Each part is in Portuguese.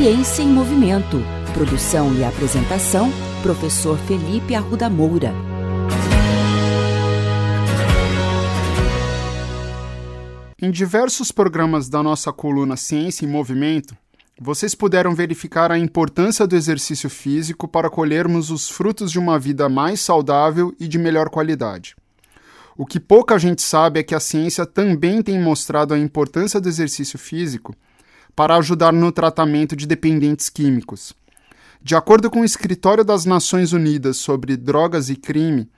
Ciência em Movimento. Produção e apresentação, professor Felipe Arruda Moura. Em diversos programas da nossa coluna Ciência em Movimento, vocês puderam verificar a importância do exercício físico para colhermos os frutos de uma vida mais saudável e de melhor qualidade. O que pouca gente sabe é que a ciência também tem mostrado a importância do exercício físico para ajudar no tratamento de dependentes químicos. De acordo com o Escritório das Nações Unidas sobre Drogas e Crime,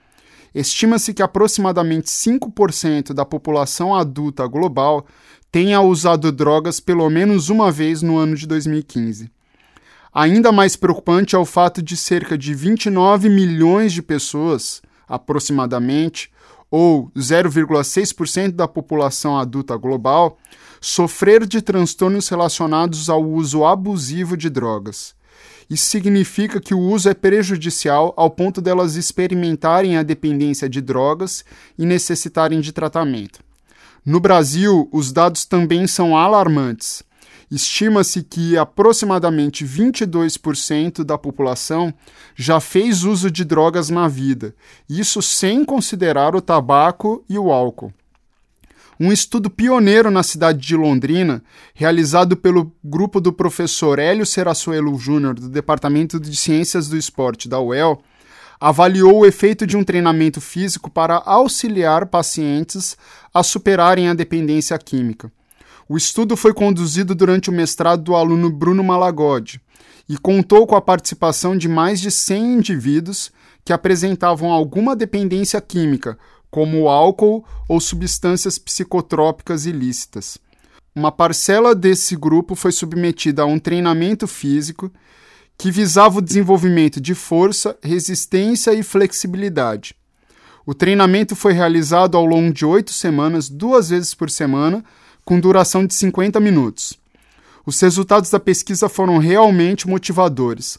estima-se que aproximadamente 5% da população adulta global tenha usado drogas pelo menos uma vez no ano de 2015. Ainda mais preocupante é o fato de cerca de 29 milhões de pessoas, aproximadamente, ou 0,6% da população adulta global, sofrer de transtornos relacionados ao uso abusivo de drogas. Isso significa que o uso é prejudicial ao ponto delas experimentarem a dependência de drogas e necessitarem de tratamento. No Brasil, os dados também são alarmantes. Estima-se que aproximadamente 22% da população já fez uso de drogas na vida, isso sem considerar o tabaco e o álcool. Um estudo pioneiro na cidade de Londrina, realizado pelo grupo do professor Hélio Serassuelo Júnior, do Departamento de Ciências do Esporte da UEL, avaliou o efeito de um treinamento físico para auxiliar pacientes a superarem a dependência química. O estudo foi conduzido durante o mestrado do aluno Bruno Malagode e contou com a participação de mais de 100 indivíduos que apresentavam alguma dependência química, como álcool ou substâncias psicotrópicas ilícitas. Uma parcela desse grupo foi submetida a um treinamento físico que visava o desenvolvimento de força, resistência e flexibilidade. O treinamento foi realizado ao longo de oito semanas, duas vezes por semana, com duração de 50 minutos. Os resultados da pesquisa foram realmente motivadores.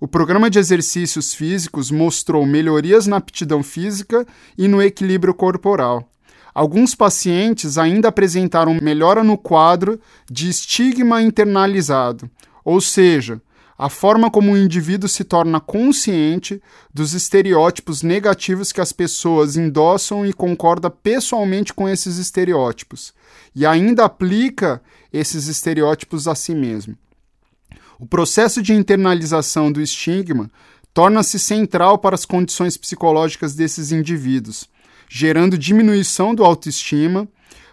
O programa de exercícios físicos mostrou melhorias na aptidão física e no equilíbrio corporal. Alguns pacientes ainda apresentaram melhora no quadro de estigma internalizado, ou seja, a forma como o indivíduo se torna consciente dos estereótipos negativos que as pessoas endossam e concorda pessoalmente com esses estereótipos, e ainda aplica esses estereótipos a si mesmo. O processo de internalização do estigma torna-se central para as condições psicológicas desses indivíduos, gerando diminuição do autoestima,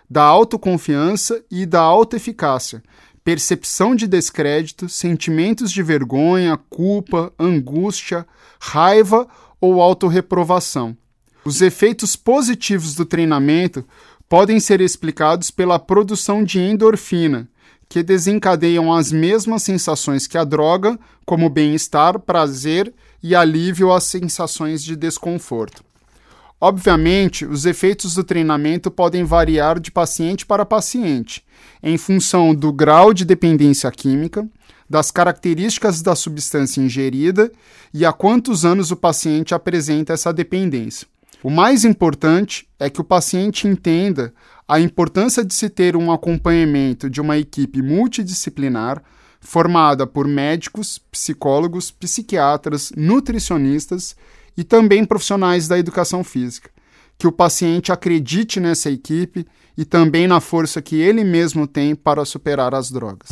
da autoconfiança e da autoeficácia, percepção de descrédito, sentimentos de vergonha, culpa, angústia, raiva ou autorreprovação. Os efeitos positivos do treinamento podem ser explicados pela produção de endorfina, que desencadeiam as mesmas sensações que a droga, como bem-estar, prazer e alívio às sensações de desconforto. Obviamente, os efeitos do treinamento podem variar de paciente para paciente, em função do grau de dependência química, das características da substância ingerida e há quantos anos o paciente apresenta essa dependência. O mais importante é que o paciente entenda a importância de se ter um acompanhamento de uma equipe multidisciplinar formada por médicos, psicólogos, psiquiatras, nutricionistas e também profissionais da educação física. Que o paciente acredite nessa equipe e também na força que ele mesmo tem para superar as drogas.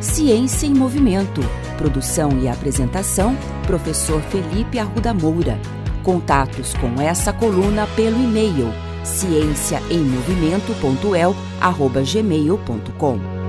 Ciência em Movimento. Produção e apresentação: Professor Felipe Arruda Moura. Contatos com essa coluna pelo e-mail ciênciaemmovimento.el@gmail.com.